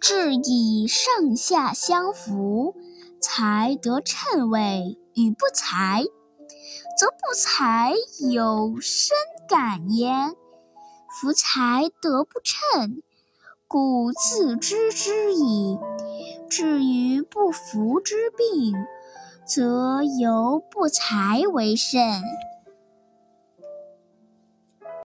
治以上下相扶，才得称谓与不才，则不才有深感焉。夫才德不称，故自知之矣。至于不服之病，则由不才为甚。